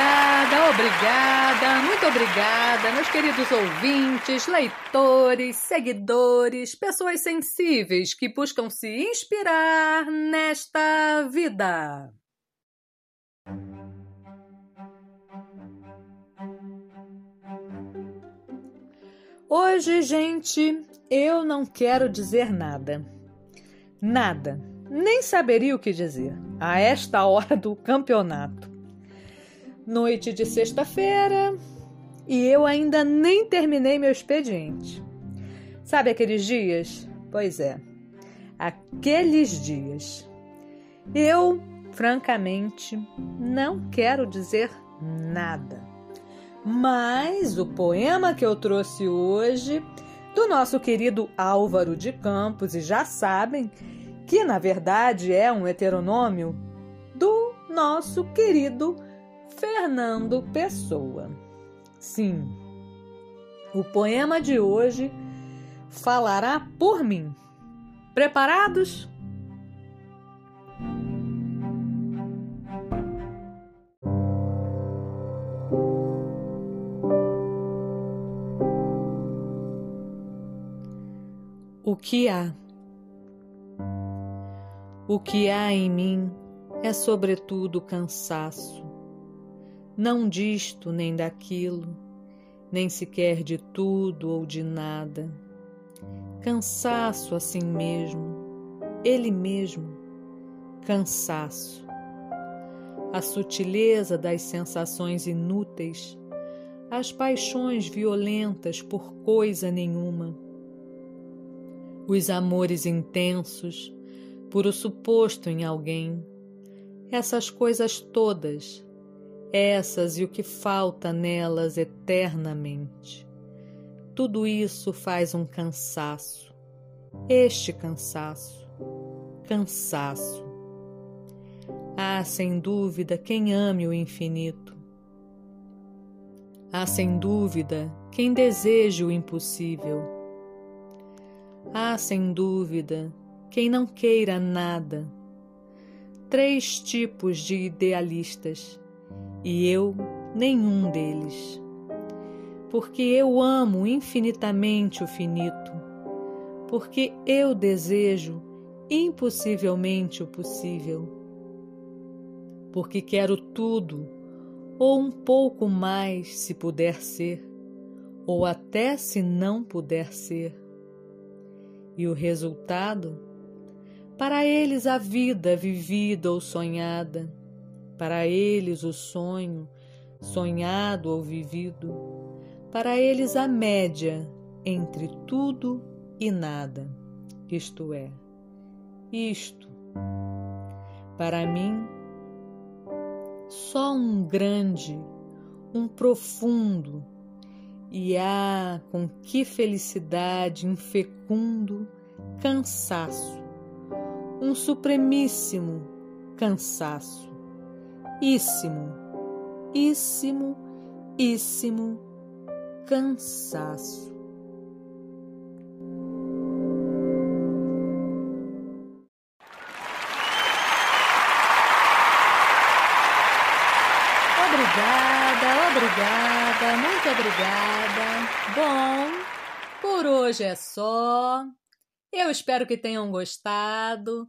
Obrigada, obrigada, muito obrigada, meus queridos ouvintes, leitores, seguidores, pessoas sensíveis que buscam se inspirar nesta vida. Hoje, gente, eu não quero dizer nada. Nada. Nem saberia o que dizer a esta hora do campeonato. Noite de sexta-feira e eu ainda nem terminei meu expediente. Sabe aqueles dias? Pois é, aqueles dias. Eu, francamente, não quero dizer nada. Mas o poema que eu trouxe hoje, do nosso querido Álvaro de Campos, e já sabem que na verdade é um heteronômio do nosso querido Fernando Pessoa. Sim, o poema de hoje falará por mim. Preparados? O que há? O que há em mim é, sobretudo, cansaço. Não disto nem daquilo, nem sequer de tudo ou de nada. Cansaço assim mesmo, ele mesmo, cansaço. A sutileza das sensações inúteis, as paixões violentas por coisa nenhuma os amores intensos, por o suposto em alguém, essas coisas todas, essas e o que falta nelas eternamente. Tudo isso faz um cansaço, este cansaço, cansaço. Há sem dúvida quem ame o infinito. Há sem dúvida quem deseje o impossível Há, sem dúvida, quem não queira nada. Três tipos de idealistas e eu nenhum deles. Porque eu amo infinitamente o finito, porque eu desejo impossivelmente o possível, porque quero tudo, ou um pouco mais se puder ser, ou até se não puder ser e o resultado? Para eles a vida vivida ou sonhada, para eles o sonho, sonhado ou vivido, para eles a média entre tudo e nada, isto é, isto. Para mim, só um grande, um profundo, e ah, com que felicidade, infecundo cansaço, um supremíssimo cansaço, íssimo, íssimo, íssimo cansaço. Obrigada, obrigada, muito obrigada. Bom, por hoje é só. Eu espero que tenham gostado